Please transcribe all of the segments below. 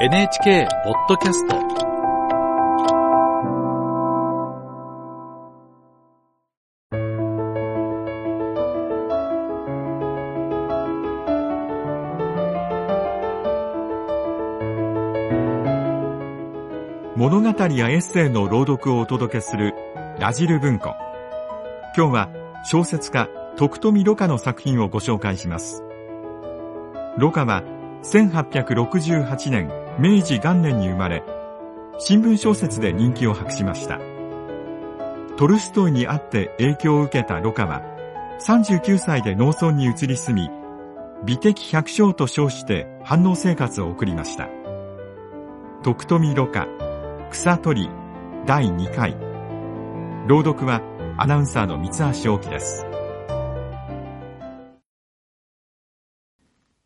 NHK ポッドキャスト。物語やエッセイの朗読をお届けするラジル文庫。今日は小説家徳富ろ過の作品をご紹介します。ろ過は1868年明治元年に生まれ新聞小説で人気を博しました。トルストイにあって影響を受けたロカは39歳で農村に移り住み美的百姓と称して反応生活を送りました。徳富ろ過草取り第2回。朗読はアナウンサーの三橋大樹です。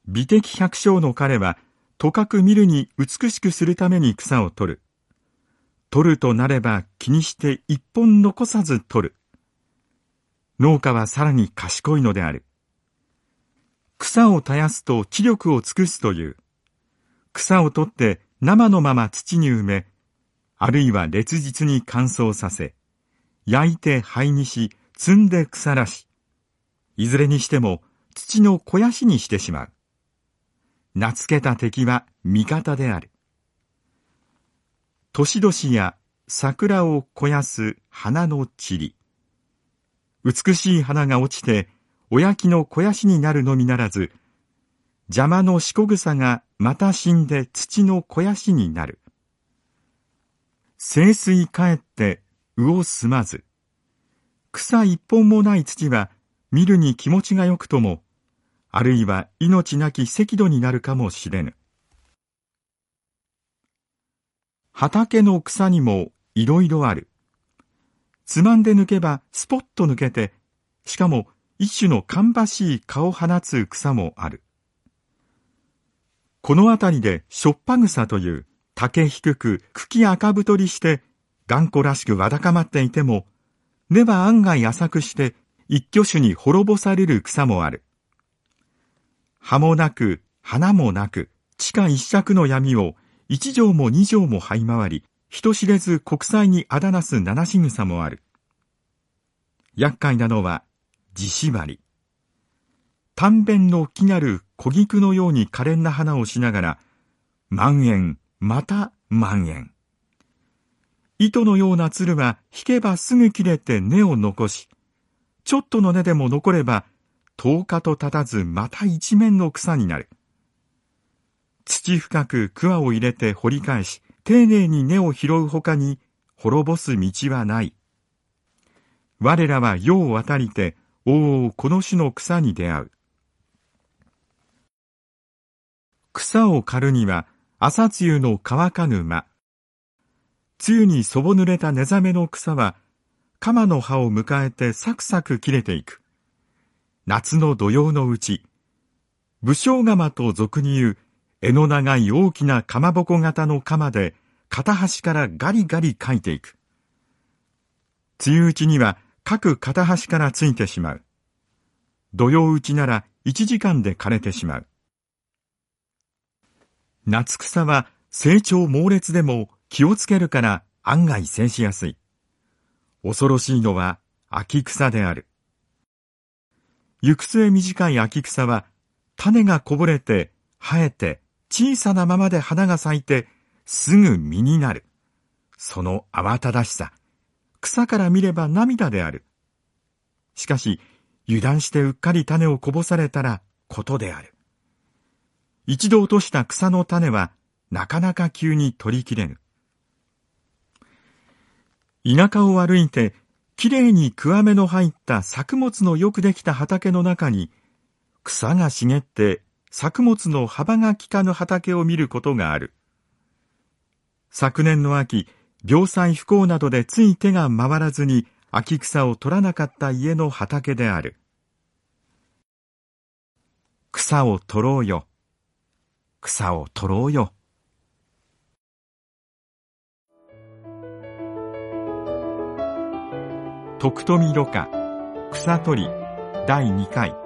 美的百姓の彼はとかく見るに美しくするために草を取る。取るとなれば気にして一本残さず取る。農家はさらに賢いのである。草を絶やすと知力を尽くすという。草を取って生のまま土に埋めあるいは烈日に乾燥させ、焼いて灰にし、積んで腐らし、いずれにしても土の肥やしにしてしまう。名付けた敵は味方である。年々や桜を肥やす花の塵。美しい花が落ちて、おやきの肥やしになるのみならず、邪魔のしこ草がまた死んで土の肥やしになる。清水帰って魚すまず。草一本もない土は見るに気持ちがよくとも、あるいは命なき赤土になるかもしれぬ。畑の草にもいろいろある。つまんで抜けばスポッと抜けて、しかも一種の芳しい蚊を放つ草もある。この辺りでしょっぱ草という竹低く茎赤太りして頑固らしくわだかまっていても根は案外浅くして一挙手に滅ぼされる草もある。葉もなく花もなく地下一尺の闇を一畳も二畳も這い回り人知れず国際にあだなす七し草もある。厄介なのは地縛り。短弁の木なる小菊のように可憐な花をしながら万円また万円。糸のような鶴は引けばすぐ切れて根を残し、ちょっとの根でも残れば、10日と経たずまた一面の草になる。土深く桑を入れて掘り返し、丁寧に根を拾うほかに滅ぼす道はない。我らは世を渡りて、おお、この種の草に出会う。草を刈るには、朝露の乾かぬ間。梅雨にそぼ濡れた寝覚めの草は、鎌の葉を迎えてサクサク切れていく。夏の土曜のうち、武将釜と俗に言う、柄の長い大きなかまぼこ型の鎌で、片端からガリガリ書いていく。梅雨打ちには各片端からついてしまう。土曜打ちなら1時間で枯れてしまう。夏草は成長猛烈でも気をつけるから案外生しやすい。恐ろしいのは秋草である。行く末短い秋草は種がこぼれて生えて小さなままで花が咲いてすぐ実になる。その慌ただしさ。草から見れば涙である。しかし油断してうっかり種をこぼされたらことである。一度落とした草の種はなかなか急に取りきれぬ。田舎を歩いてきれいに桑目の入った作物のよくできた畑の中に草が茂って作物の幅が利かぬ畑を見ることがある。昨年の秋、病災不幸などでつい手が回らずに秋草を取らなかった家の畑である。草を取ろうよ。草を取ろうよ。徳富ろ過草取り第2回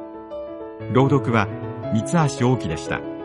朗読は三橋大樹でした。